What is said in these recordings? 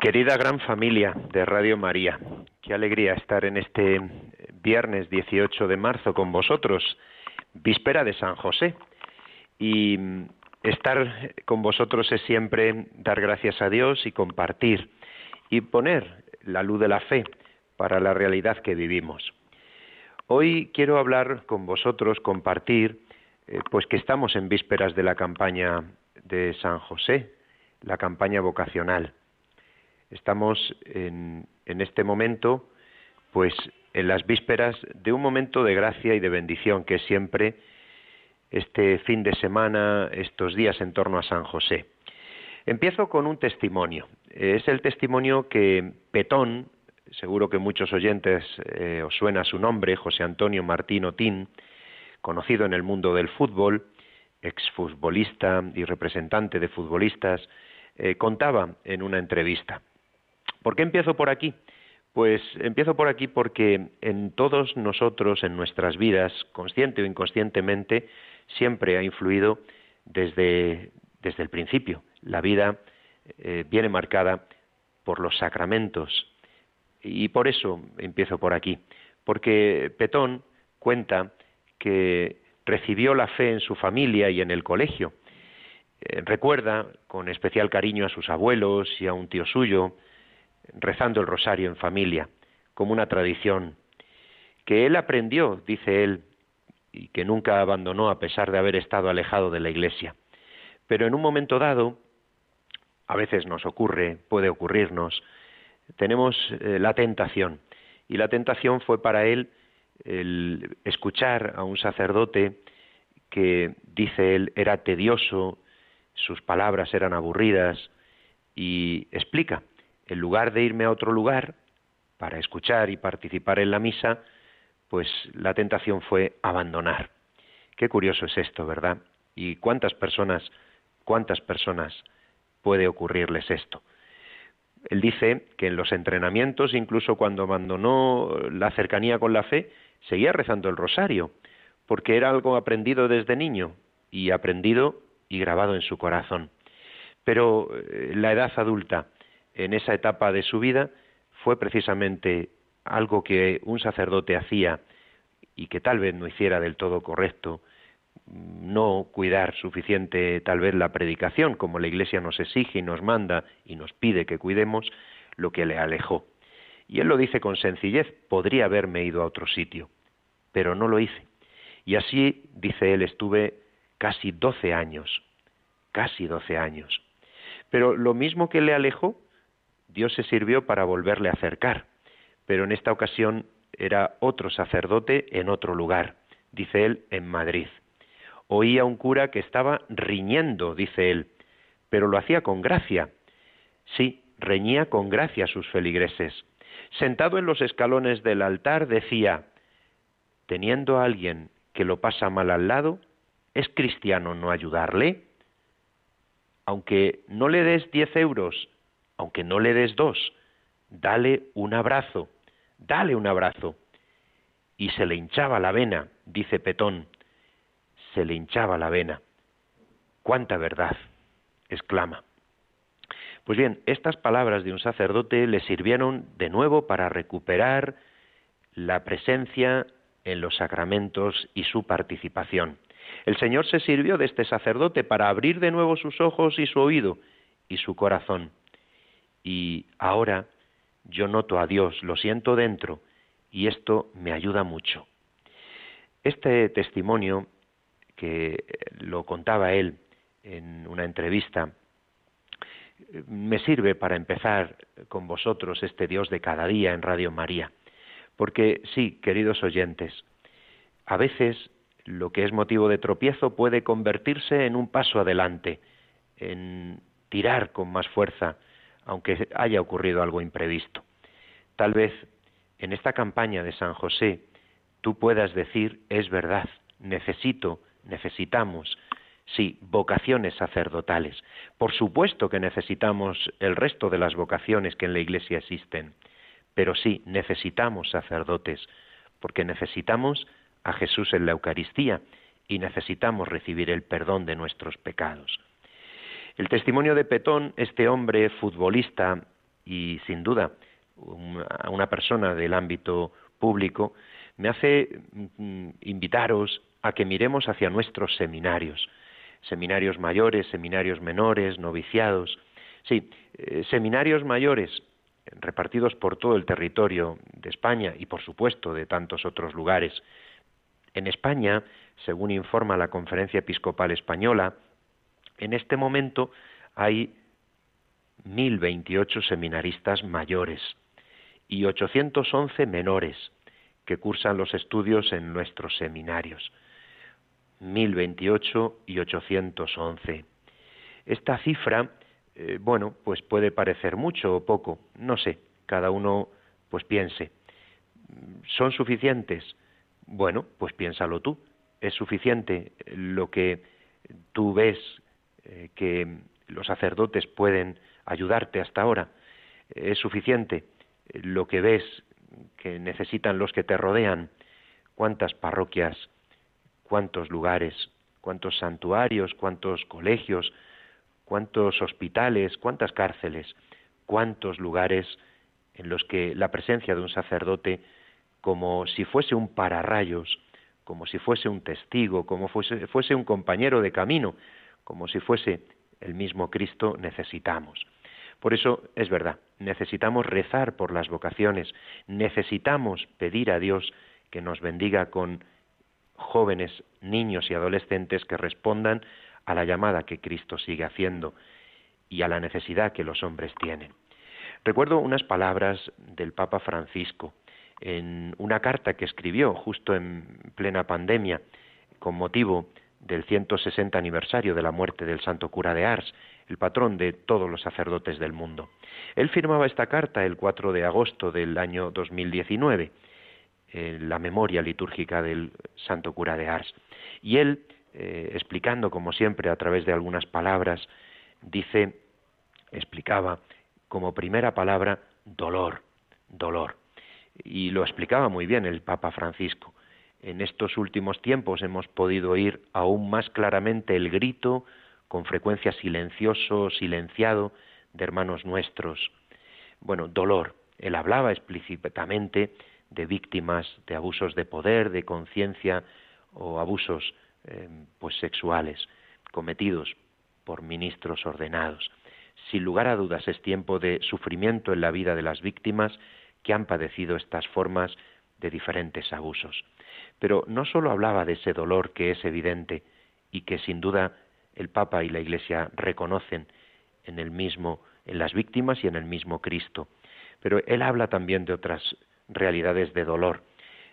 Querida gran familia de Radio María, qué alegría estar en este viernes 18 de marzo con vosotros, víspera de San José. Y estar con vosotros es siempre dar gracias a Dios y compartir y poner la luz de la fe para la realidad que vivimos. Hoy quiero hablar con vosotros, compartir, eh, pues que estamos en vísperas de la campaña de San José, la campaña vocacional. Estamos en, este momento, pues en las vísperas de un momento de gracia y de bendición que es siempre este fin de semana, estos días en torno a San José. Empiezo con un testimonio. Es el testimonio que Petón, seguro que muchos oyentes eh, os suena su nombre, José Antonio Martín Otín, conocido en el mundo del fútbol, exfutbolista y representante de futbolistas, eh, contaba en una entrevista. ¿Por qué empiezo por aquí? Pues empiezo por aquí porque en todos nosotros, en nuestras vidas, consciente o inconscientemente, siempre ha influido desde, desde el principio. La vida eh, viene marcada por los sacramentos. Y por eso empiezo por aquí. Porque Petón cuenta que recibió la fe en su familia y en el colegio. Eh, recuerda con especial cariño a sus abuelos y a un tío suyo, rezando el rosario en familia, como una tradición, que él aprendió, dice él, y que nunca abandonó a pesar de haber estado alejado de la Iglesia. Pero en un momento dado, a veces nos ocurre, puede ocurrirnos, tenemos eh, la tentación. Y la tentación fue para él el escuchar a un sacerdote que, dice él, era tedioso, sus palabras eran aburridas, y explica en lugar de irme a otro lugar para escuchar y participar en la misa, pues la tentación fue abandonar. Qué curioso es esto, ¿verdad? Y cuántas personas, cuántas personas puede ocurrirles esto. Él dice que en los entrenamientos, incluso cuando abandonó la cercanía con la fe, seguía rezando el rosario, porque era algo aprendido desde niño y aprendido y grabado en su corazón. Pero eh, la edad adulta, en esa etapa de su vida fue precisamente algo que un sacerdote hacía y que tal vez no hiciera del todo correcto, no cuidar suficiente tal vez la predicación, como la Iglesia nos exige y nos manda y nos pide que cuidemos, lo que le alejó. Y él lo dice con sencillez, podría haberme ido a otro sitio, pero no lo hice. Y así, dice él, estuve casi doce años, casi doce años. Pero lo mismo que le alejó, Dios se sirvió para volverle a acercar, pero en esta ocasión era otro sacerdote en otro lugar, dice él, en Madrid. Oía un cura que estaba riñendo, dice él, pero lo hacía con gracia. Sí, reñía con gracia a sus feligreses. Sentado en los escalones del altar decía, teniendo a alguien que lo pasa mal al lado, ¿es cristiano no ayudarle? Aunque no le des diez euros, aunque no le des dos, dale un abrazo, dale un abrazo. Y se le hinchaba la vena, dice Petón, se le hinchaba la vena. ¡Cuánta verdad! exclama. Pues bien, estas palabras de un sacerdote le sirvieron de nuevo para recuperar la presencia en los sacramentos y su participación. El Señor se sirvió de este sacerdote para abrir de nuevo sus ojos y su oído y su corazón y ahora yo noto a Dios, lo siento dentro y esto me ayuda mucho. Este testimonio que lo contaba él en una entrevista me sirve para empezar con vosotros este Dios de cada día en Radio María. Porque sí, queridos oyentes, a veces lo que es motivo de tropiezo puede convertirse en un paso adelante, en tirar con más fuerza aunque haya ocurrido algo imprevisto. Tal vez en esta campaña de San José tú puedas decir, es verdad, necesito, necesitamos, sí, vocaciones sacerdotales. Por supuesto que necesitamos el resto de las vocaciones que en la Iglesia existen, pero sí, necesitamos sacerdotes, porque necesitamos a Jesús en la Eucaristía y necesitamos recibir el perdón de nuestros pecados. El testimonio de Petón, este hombre futbolista y sin duda una persona del ámbito público, me hace mm, invitaros a que miremos hacia nuestros seminarios, seminarios mayores, seminarios menores, noviciados. Sí, eh, seminarios mayores repartidos por todo el territorio de España y por supuesto de tantos otros lugares. En España, según informa la Conferencia Episcopal Española, en este momento hay 1028 seminaristas mayores y 811 menores que cursan los estudios en nuestros seminarios. 1028 y 811. Esta cifra, eh, bueno, pues puede parecer mucho o poco, no sé, cada uno pues piense. ¿Son suficientes? Bueno, pues piénsalo tú. ¿Es suficiente lo que tú ves eh, que los sacerdotes pueden ayudarte hasta ahora? ¿Es suficiente lo que ves que necesitan los que te rodean? ¿Cuántas parroquias cuántos lugares, cuántos santuarios, cuántos colegios, cuántos hospitales, cuántas cárceles, cuántos lugares en los que la presencia de un sacerdote, como si fuese un pararrayos, como si fuese un testigo, como fuese un compañero de camino, como si fuese el mismo Cristo, necesitamos. Por eso es verdad, necesitamos rezar por las vocaciones, necesitamos pedir a Dios que nos bendiga con jóvenes, niños y adolescentes que respondan a la llamada que Cristo sigue haciendo y a la necesidad que los hombres tienen. Recuerdo unas palabras del Papa Francisco en una carta que escribió justo en plena pandemia con motivo del 160 aniversario de la muerte del santo cura de Ars, el patrón de todos los sacerdotes del mundo. Él firmaba esta carta el 4 de agosto del año 2019 la memoria litúrgica del santo cura de Ars. Y él, eh, explicando como siempre a través de algunas palabras, dice, explicaba como primera palabra dolor, dolor. Y lo explicaba muy bien el Papa Francisco. En estos últimos tiempos hemos podido oír aún más claramente el grito, con frecuencia silencioso, silenciado, de hermanos nuestros. Bueno, dolor. Él hablaba explícitamente de víctimas de abusos de poder, de conciencia o abusos eh, pues sexuales cometidos por ministros ordenados. Sin lugar a dudas es tiempo de sufrimiento en la vida de las víctimas que han padecido estas formas de diferentes abusos. Pero no sólo hablaba de ese dolor que es evidente y que sin duda el Papa y la Iglesia reconocen en el mismo en las víctimas y en el mismo Cristo, pero él habla también de otras realidades de dolor.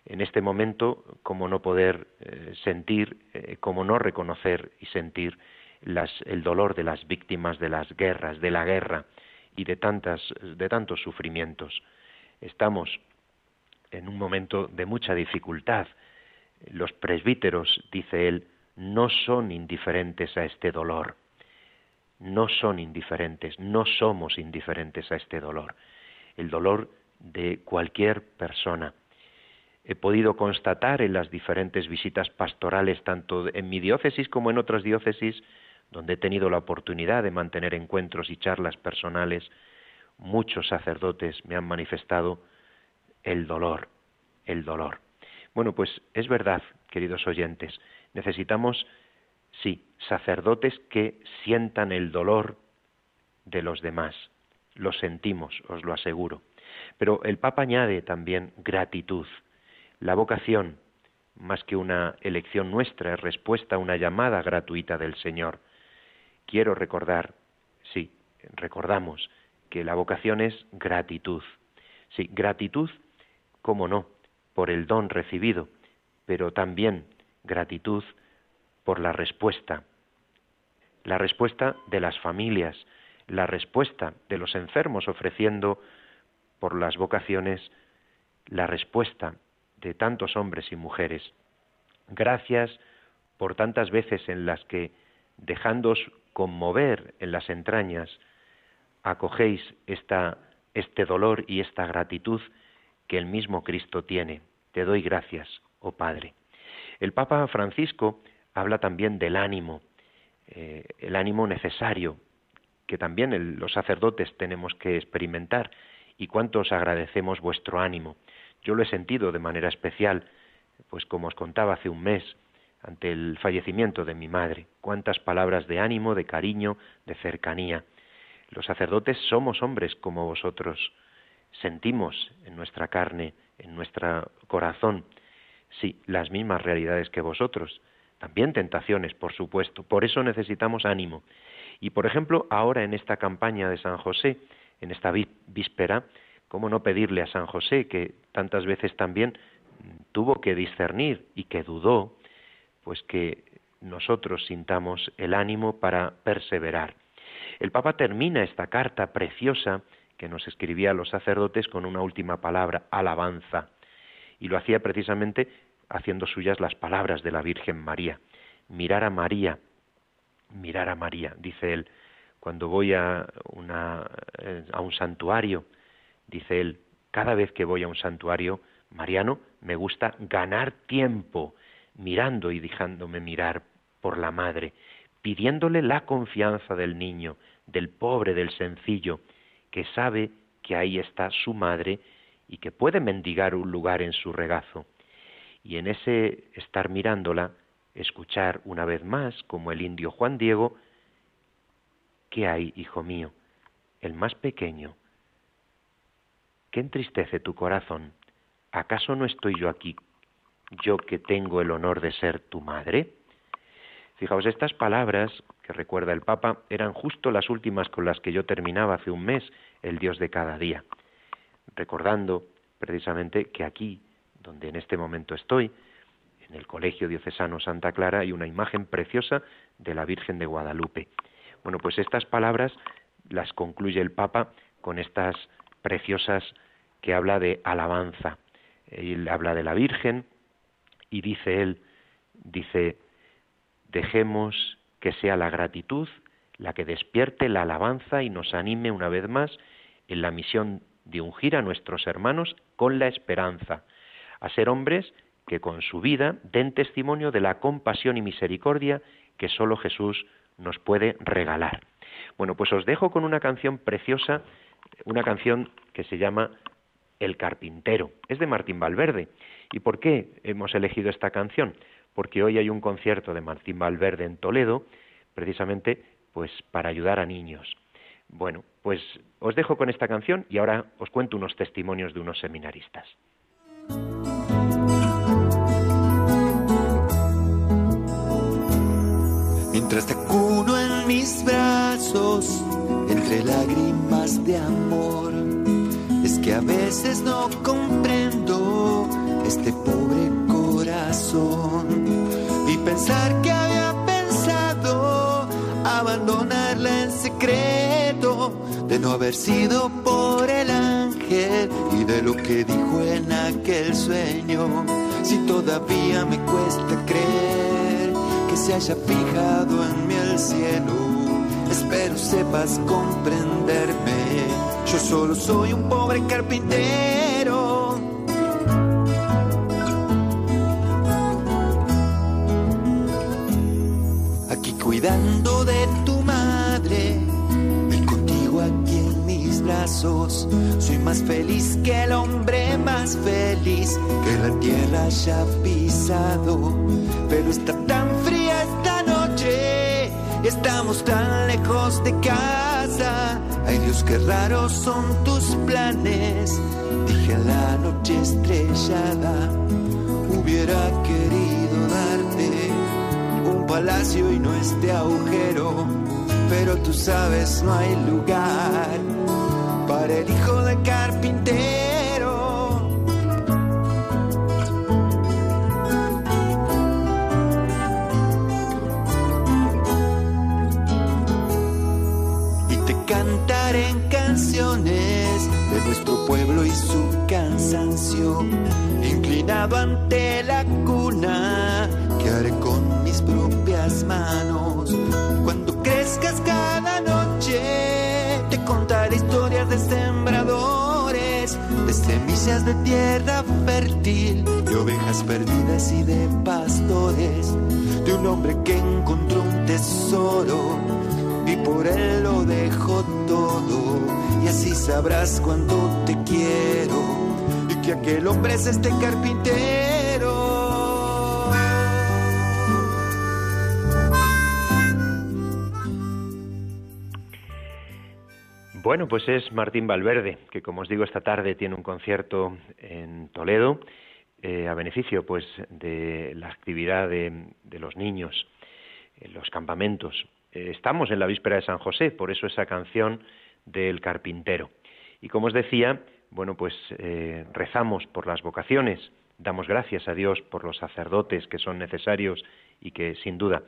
En este momento, como no poder eh, sentir, eh, como no reconocer y sentir el dolor de las víctimas de las guerras, de la guerra y de, tantas, de tantos sufrimientos. Estamos en un momento de mucha dificultad. Los presbíteros, dice él, no son indiferentes a este dolor. No son indiferentes, no somos indiferentes a este dolor. El dolor de cualquier persona. He podido constatar en las diferentes visitas pastorales, tanto en mi diócesis como en otras diócesis, donde he tenido la oportunidad de mantener encuentros y charlas personales, muchos sacerdotes me han manifestado el dolor, el dolor. Bueno, pues es verdad, queridos oyentes, necesitamos, sí, sacerdotes que sientan el dolor de los demás. Lo sentimos, os lo aseguro. Pero el Papa añade también gratitud. La vocación, más que una elección nuestra, es respuesta a una llamada gratuita del Señor. Quiero recordar, sí, recordamos que la vocación es gratitud. Sí, gratitud, cómo no, por el don recibido, pero también gratitud por la respuesta. La respuesta de las familias, la respuesta de los enfermos ofreciendo por las vocaciones la respuesta de tantos hombres y mujeres. Gracias por tantas veces en las que, dejándoos conmover en las entrañas, acogéis esta, este dolor y esta gratitud que el mismo Cristo tiene. Te doy gracias, oh Padre. El Papa Francisco habla también del ánimo, eh, el ánimo necesario que también los sacerdotes tenemos que experimentar y cuántos agradecemos vuestro ánimo. Yo lo he sentido de manera especial, pues como os contaba hace un mes, ante el fallecimiento de mi madre, cuántas palabras de ánimo, de cariño, de cercanía. Los sacerdotes somos hombres como vosotros, sentimos en nuestra carne, en nuestro corazón, sí, las mismas realidades que vosotros, también tentaciones, por supuesto, por eso necesitamos ánimo. Y por ejemplo, ahora en esta campaña de San José, en esta víspera, ¿cómo no pedirle a San José, que tantas veces también tuvo que discernir y que dudó, pues que nosotros sintamos el ánimo para perseverar. El Papa termina esta carta preciosa que nos escribía a los sacerdotes con una última palabra, alabanza, y lo hacía precisamente haciendo suyas las palabras de la Virgen María. Mirar a María, mirar a María, dice él, cuando voy a, eh, a un santuario, dice él, cada vez que voy a un santuario mariano, me gusta ganar tiempo mirando y dejándome mirar por la madre, pidiéndole la confianza del niño, del pobre, del sencillo, que sabe que ahí está su madre y que puede mendigar un lugar en su regazo. Y en ese estar mirándola, escuchar una vez más, como el indio Juan Diego, ¿Qué hay, hijo mío? El más pequeño. ¿Qué entristece tu corazón? ¿Acaso no estoy yo aquí, yo que tengo el honor de ser tu madre? Fijaos, estas palabras que recuerda el Papa eran justo las últimas con las que yo terminaba hace un mes el Dios de cada día, recordando precisamente que aquí, donde en este momento estoy, en el Colegio Diocesano Santa Clara, hay una imagen preciosa de la Virgen de Guadalupe. Bueno, pues estas palabras las concluye el Papa con estas preciosas que habla de alabanza. Él habla de la Virgen y dice él, dice, dejemos que sea la gratitud la que despierte la alabanza y nos anime una vez más en la misión de ungir a nuestros hermanos con la esperanza, a ser hombres que con su vida den testimonio de la compasión y misericordia que sólo Jesús nos puede regalar. Bueno, pues os dejo con una canción preciosa, una canción que se llama El carpintero. Es de Martín Valverde. ¿Y por qué hemos elegido esta canción? Porque hoy hay un concierto de Martín Valverde en Toledo, precisamente pues para ayudar a niños. Bueno, pues os dejo con esta canción y ahora os cuento unos testimonios de unos seminaristas. Mientras te cuno en mis brazos, entre lágrimas de amor, es que a veces no comprendo este pobre corazón y pensar que había pensado abandonarla en secreto, de no haber sido por el ángel y de lo que dijo en aquel sueño, si todavía me cuesta creer se haya fijado en mí el cielo. Espero sepas comprenderme. Yo solo soy un pobre carpintero. Más feliz que el hombre más feliz que la tierra haya pisado. Pero está tan Estamos tan lejos de casa. Ay Dios, qué raros son tus planes. Dije en la noche estrellada, hubiera querido darte un palacio y no este agujero. Pero tú sabes, no hay lugar para el hijo de carpintero. en canciones de nuestro pueblo y su cansancio. Inclinado ante la cuna, que haré con mis propias manos. Cuando crezcas cada noche, te contaré historias de sembradores, de semillas de tierra fértil, de ovejas perdidas y de pastores, de un hombre que encontró un tesoro y por él lo dejo todo. Y así sabrás cuánto te quiero y que aquel hombre es este carpintero. Bueno, pues es Martín Valverde, que como os digo esta tarde tiene un concierto en Toledo eh, a beneficio pues de la actividad de, de los niños en los campamentos eh, estamos en la víspera de San José, por eso esa canción del carpintero. Y como os decía, bueno, pues eh, rezamos por las vocaciones, damos gracias a Dios por los sacerdotes que son necesarios y que sin duda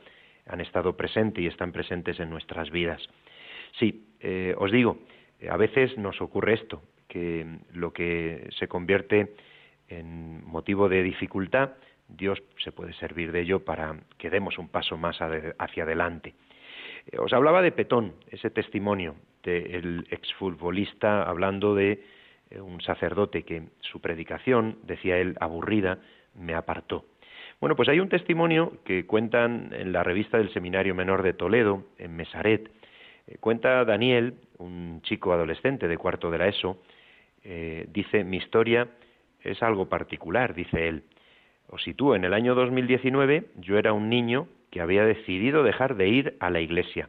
han estado presentes y están presentes en nuestras vidas. Sí, os digo, a veces nos ocurre esto, que lo que se convierte en motivo de dificultad, Dios se puede servir de ello para que demos un paso más hacia adelante. Eh, os hablaba de Petón, ese testimonio del exfutbolista hablando de eh, un sacerdote que su predicación, decía él, aburrida, me apartó. Bueno, pues hay un testimonio que cuentan en la revista del Seminario Menor de Toledo, en Mesaret. Eh, cuenta Daniel, un chico adolescente de cuarto de la ESO, dice, mi historia es algo particular, dice él. Os sitúo en el año 2019, yo era un niño que había decidido dejar de ir a la iglesia.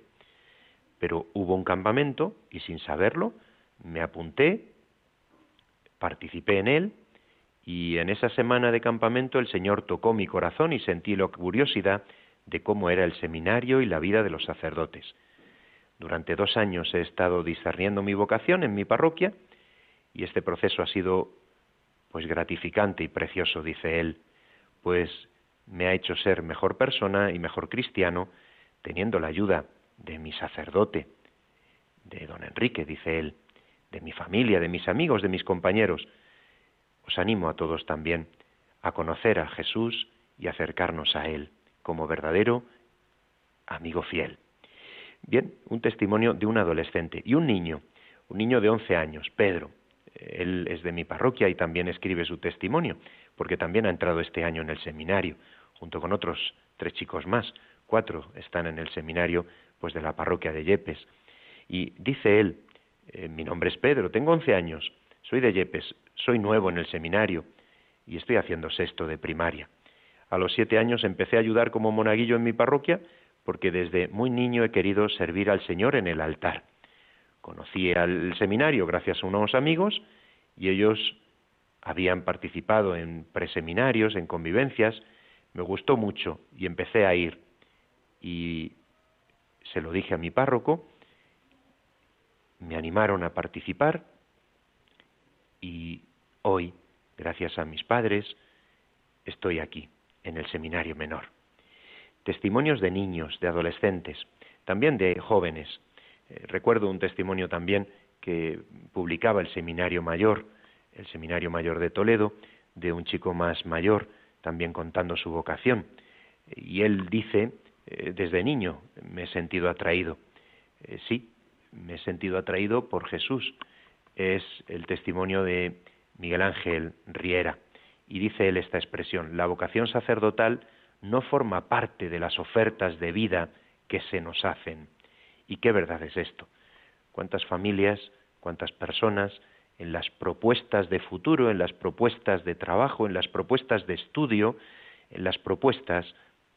Pero hubo un campamento y sin saberlo me apunté, participé en él y en esa semana de campamento el Señor tocó mi corazón y sentí la curiosidad de cómo era el seminario y la vida de los sacerdotes. Durante dos años he estado discerniendo mi vocación en mi parroquia y este proceso ha sido pues gratificante y precioso, dice él, pues me ha hecho ser mejor persona y mejor cristiano teniendo la ayuda de mi sacerdote, de don Enrique, dice él, de mi familia, de mis amigos, de mis compañeros. Os animo a todos también a conocer a Jesús y acercarnos a Él como verdadero amigo fiel. Bien, un testimonio de un adolescente y un niño, un niño de 11 años, Pedro. Él es de mi parroquia y también escribe su testimonio, porque también ha entrado este año en el seminario junto con otros tres chicos más, cuatro están en el seminario pues de la parroquia de Yepes. Y dice él, eh, mi nombre es Pedro, tengo once años, soy de Yepes, soy nuevo en el seminario y estoy haciendo sexto de primaria. A los siete años empecé a ayudar como monaguillo en mi parroquia porque desde muy niño he querido servir al Señor en el altar. Conocí al seminario gracias a unos amigos y ellos habían participado en preseminarios, en convivencias, me gustó mucho y empecé a ir. Y se lo dije a mi párroco, me animaron a participar y hoy, gracias a mis padres, estoy aquí, en el seminario menor. Testimonios de niños, de adolescentes, también de jóvenes. Eh, recuerdo un testimonio también que publicaba el seminario mayor, el seminario mayor de Toledo, de un chico más mayor también contando su vocación. Y él dice, eh, desde niño me he sentido atraído. Eh, sí, me he sentido atraído por Jesús. Es el testimonio de Miguel Ángel Riera. Y dice él esta expresión, la vocación sacerdotal no forma parte de las ofertas de vida que se nos hacen. ¿Y qué verdad es esto? ¿Cuántas familias, cuántas personas en las propuestas de futuro, en las propuestas de trabajo, en las propuestas de estudio, en las propuestas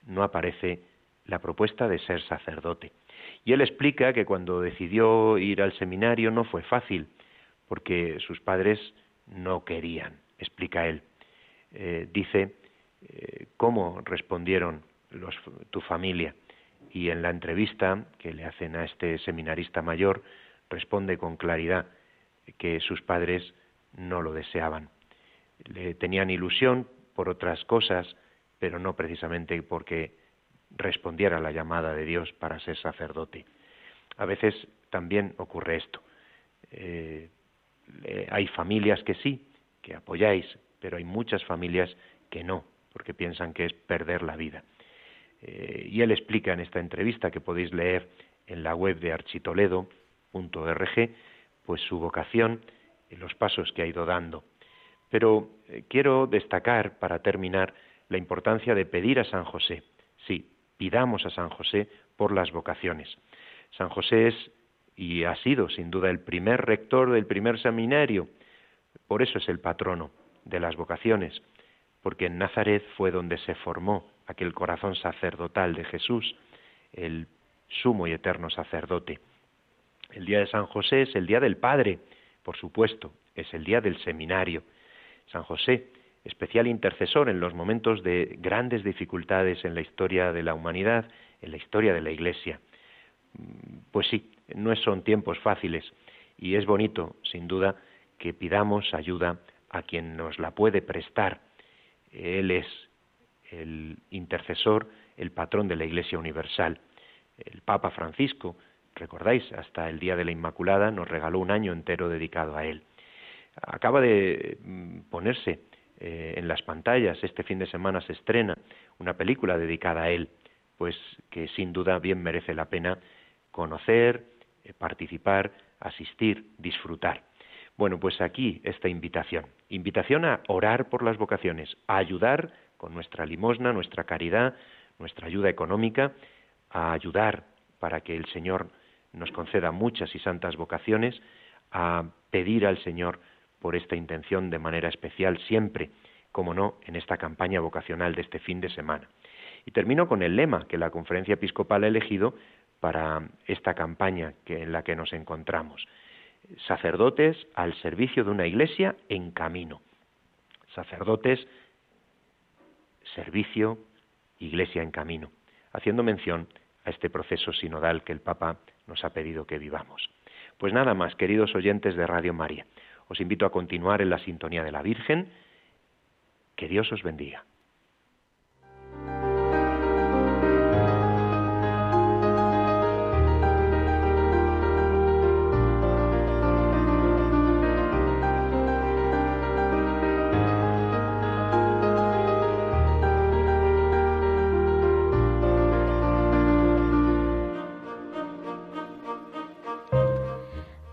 no aparece la propuesta de ser sacerdote. Y él explica que cuando decidió ir al seminario no fue fácil, porque sus padres no querían, explica él. Eh, dice eh, cómo respondieron tu familia. Y en la entrevista que le hacen a este seminarista mayor, responde con claridad, que sus padres no lo deseaban. Le tenían ilusión por otras cosas, pero no precisamente porque respondiera a la llamada de Dios para ser sacerdote. A veces también ocurre esto. Eh, hay familias que sí, que apoyáis, pero hay muchas familias que no, porque piensan que es perder la vida. Eh, y él explica en esta entrevista que podéis leer en la web de architoledo.org, pues su vocación y los pasos que ha ido dando. Pero eh, quiero destacar, para terminar, la importancia de pedir a San José. Sí, pidamos a San José por las vocaciones. San José es y ha sido sin duda el primer rector del primer seminario, por eso es el patrono de las vocaciones, porque en Nazaret fue donde se formó aquel corazón sacerdotal de Jesús, el sumo y eterno sacerdote. El día de San José es el día del Padre, por supuesto, es el día del seminario. San José, especial intercesor en los momentos de grandes dificultades en la historia de la humanidad, en la historia de la Iglesia. Pues sí, no son tiempos fáciles y es bonito, sin duda, que pidamos ayuda a quien nos la puede prestar. Él es el intercesor, el patrón de la Iglesia Universal. El Papa Francisco, recordáis, hasta el Día de la Inmaculada nos regaló un año entero dedicado a él. Acaba de mm, ponerse eh, en las pantallas, este fin de semana se estrena una película dedicada a él, pues que sin duda bien merece la pena conocer, eh, participar, asistir, disfrutar. Bueno, pues aquí esta invitación. Invitación a orar por las vocaciones, a ayudar con nuestra limosna, nuestra caridad, nuestra ayuda económica, a ayudar para que el Señor nos conceda muchas y santas vocaciones, a pedir al Señor por esta intención de manera especial siempre, como no, en esta campaña vocacional de este fin de semana. Y termino con el lema que la conferencia episcopal ha elegido para esta campaña en la que nos encontramos sacerdotes al servicio de una iglesia en camino. Sacerdotes, servicio, iglesia en camino, haciendo mención a este proceso sinodal que el Papa nos ha pedido que vivamos. Pues nada más, queridos oyentes de Radio María, os invito a continuar en la sintonía de la Virgen. Que Dios os bendiga.